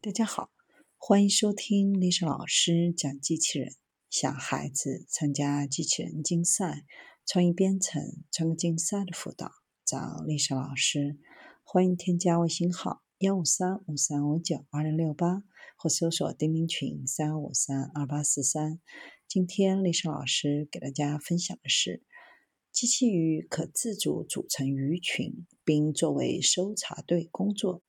大家好，欢迎收听历史老师讲机器人。想孩子参加机器人竞赛、创意编程、创客竞赛的辅导，找历史老师。欢迎添加微信号幺五三五三五九二零六八，或搜索钉钉群三五三二八四三。今天历史老师给大家分享的是：机器鱼可自主组成鱼群，并作为搜查队工作。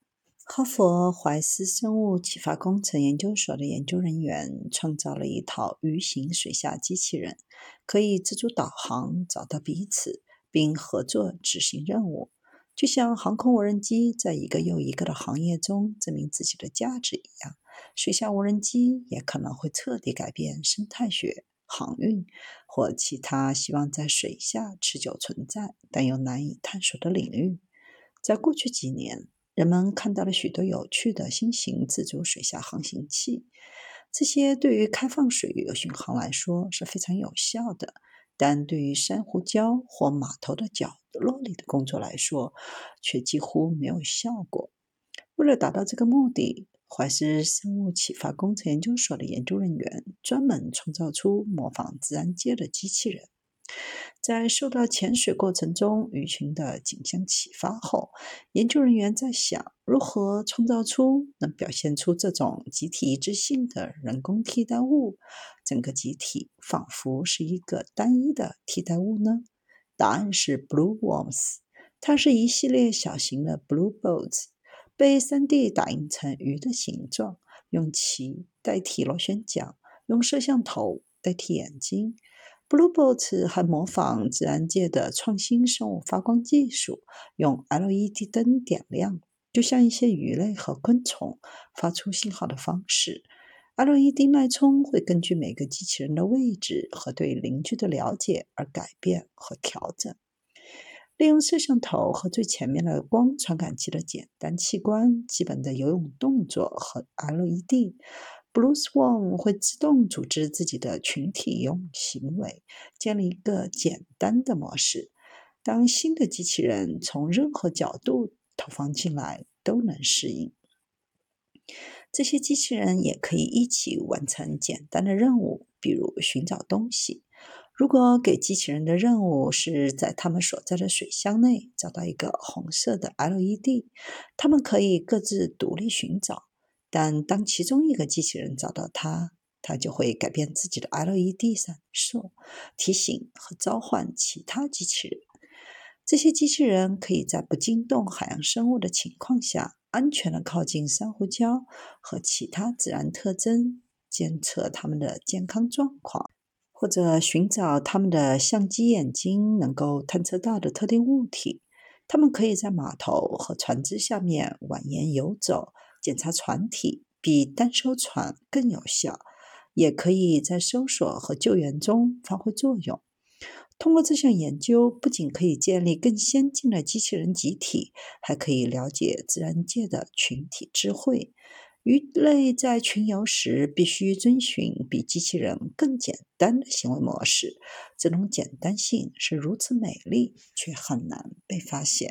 哈佛怀斯生物启发工程研究所的研究人员创造了一套鱼形水下机器人，可以自主导航、找到彼此，并合作执行任务。就像航空无人机在一个又一个的行业中证明自己的价值一样，水下无人机也可能会彻底改变生态学、航运或其他希望在水下持久存在但又难以探索的领域。在过去几年，人们看到了许多有趣的新型自主水下航行器，这些对于开放水域巡航来说是非常有效的，但对于珊瑚礁或码头的角落里的工作来说，却几乎没有效果。为了达到这个目的，怀斯生物启发工程研究所的研究人员专门创造出模仿自然界的机器人。在受到潜水过程中鱼群的景象启发后，研究人员在想如何创造出能表现出这种集体一致性的人工替代物。整个集体仿佛是一个单一的替代物呢？答案是 Blue Worms，它是一系列小型的 Blue Boats，被 3D 打印成鱼的形状，用鳍代替螺旋桨，用摄像头代替眼睛。Bluebots 还模仿自然界的创新生物发光技术，用 LED 灯点亮，就像一些鱼类和昆虫发出信号的方式。LED 脉冲会根据每个机器人的位置和对邻居的了解而改变和调整。利用摄像头和最前面的光传感器的简单器官、基本的游泳动作和 LED。Blue Swan 会自动组织自己的群体用行为，建立一个简单的模式。当新的机器人从任何角度投放进来，都能适应。这些机器人也可以一起完成简单的任务，比如寻找东西。如果给机器人的任务是在他们所在的水箱内找到一个红色的 LED，他们可以各自独立寻找。但当其中一个机器人找到它，它就会改变自己的 LED 闪烁，提醒和召唤其他机器人。这些机器人可以在不惊动海洋生物的情况下，安全的靠近珊瑚礁和其他自然特征，监测它们的健康状况，或者寻找它们的相机眼睛能够探测到的特定物体。它们可以在码头和船只下面蜿蜒游走。检查船体比单艘船更有效，也可以在搜索和救援中发挥作用。通过这项研究，不仅可以建立更先进的机器人集体，还可以了解自然界的群体智慧。鱼类在群游时必须遵循比机器人更简单的行为模式，这种简单性是如此美丽，却很难被发现。